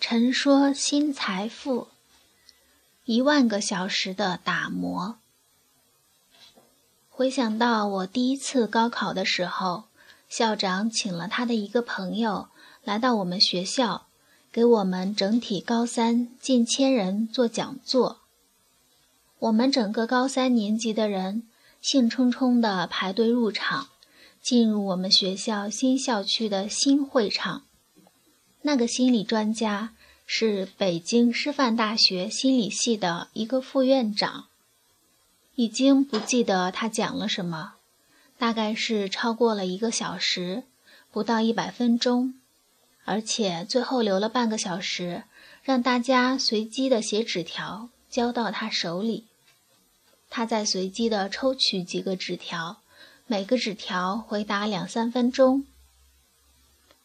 陈说新财富，一万个小时的打磨。回想到我第一次高考的时候，校长请了他的一个朋友来到我们学校，给我们整体高三近千人做讲座。我们整个高三年级的人兴冲冲地排队入场，进入我们学校新校区的新会场。那个心理专家是北京师范大学心理系的一个副院长，已经不记得他讲了什么，大概是超过了一个小时，不到一百分钟，而且最后留了半个小时，让大家随机的写纸条交到他手里。他再随机的抽取几个纸条，每个纸条回答两三分钟。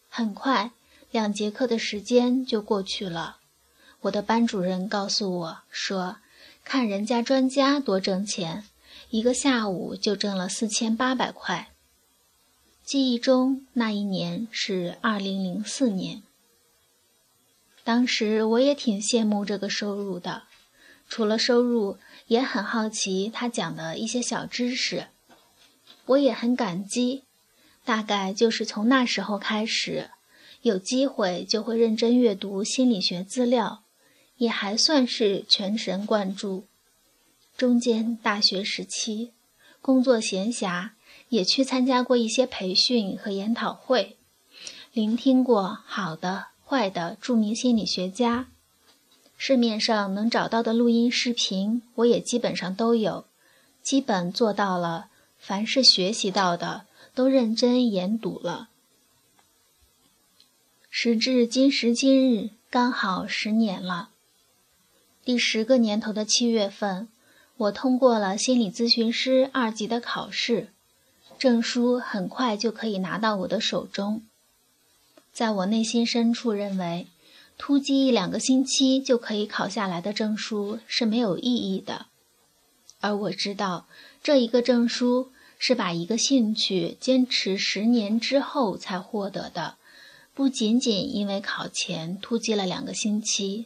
很快，两节课的时间就过去了。我的班主任告诉我说：“看人家专家多挣钱，一个下午就挣了四千八百块。”记忆中那一年是二零零四年。当时我也挺羡慕这个收入的，除了收入。也很好奇他讲的一些小知识，我也很感激。大概就是从那时候开始，有机会就会认真阅读心理学资料，也还算是全神贯注。中间大学时期，工作闲暇，也去参加过一些培训和研讨会，聆听过好的、坏的著名心理学家。市面上能找到的录音视频，我也基本上都有，基本做到了。凡是学习到的，都认真研读了。时至今时今日，刚好十年了。第十个年头的七月份，我通过了心理咨询师二级的考试，证书很快就可以拿到我的手中。在我内心深处认为。突击一两个星期就可以考下来的证书是没有意义的，而我知道这一个证书是把一个兴趣坚持十年之后才获得的，不仅仅因为考前突击了两个星期。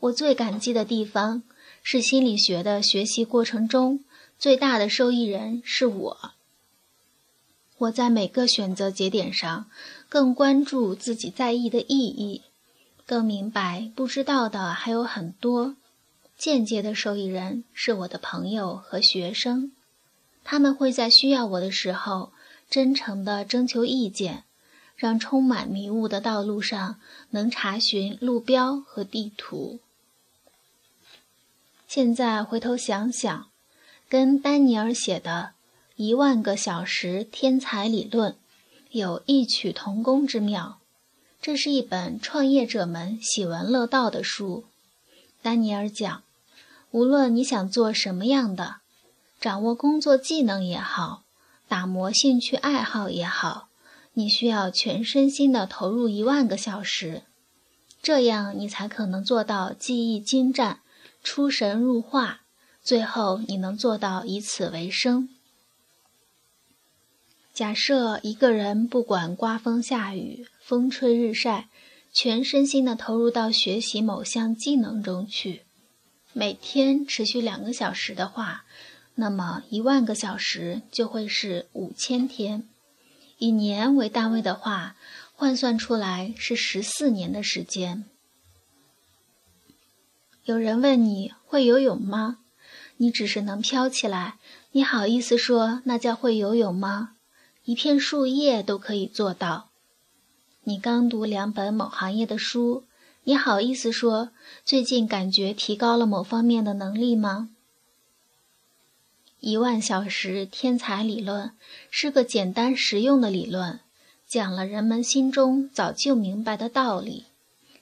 我最感激的地方是心理学的学习过程中最大的受益人是我。我在每个选择节点上。更关注自己在意的意义，更明白不知道的还有很多。间接的受益人是我的朋友和学生，他们会在需要我的时候真诚地征求意见，让充满迷雾的道路上能查询路标和地图。现在回头想想，跟丹尼尔写的《一万个小时天才理论》。有异曲同工之妙，这是一本创业者们喜闻乐道的书。丹尼尔讲，无论你想做什么样的，掌握工作技能也好，打磨兴趣爱好也好，你需要全身心的投入一万个小时，这样你才可能做到技艺精湛、出神入化，最后你能做到以此为生。假设一个人不管刮风下雨、风吹日晒，全身心的投入到学习某项技能中去，每天持续两个小时的话，那么一万个小时就会是五千天。以年为单位的话，换算出来是十四年的时间。有人问你会游泳吗？你只是能飘起来，你好意思说那叫会游泳吗？一片树叶都可以做到。你刚读两本某行业的书，你好意思说最近感觉提高了某方面的能力吗？一万小时天才理论是个简单实用的理论，讲了人们心中早就明白的道理，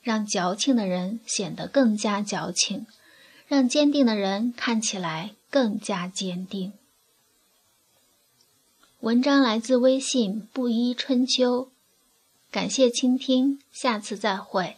让矫情的人显得更加矫情，让坚定的人看起来更加坚定。文章来自微信布衣春秋，感谢倾听，下次再会。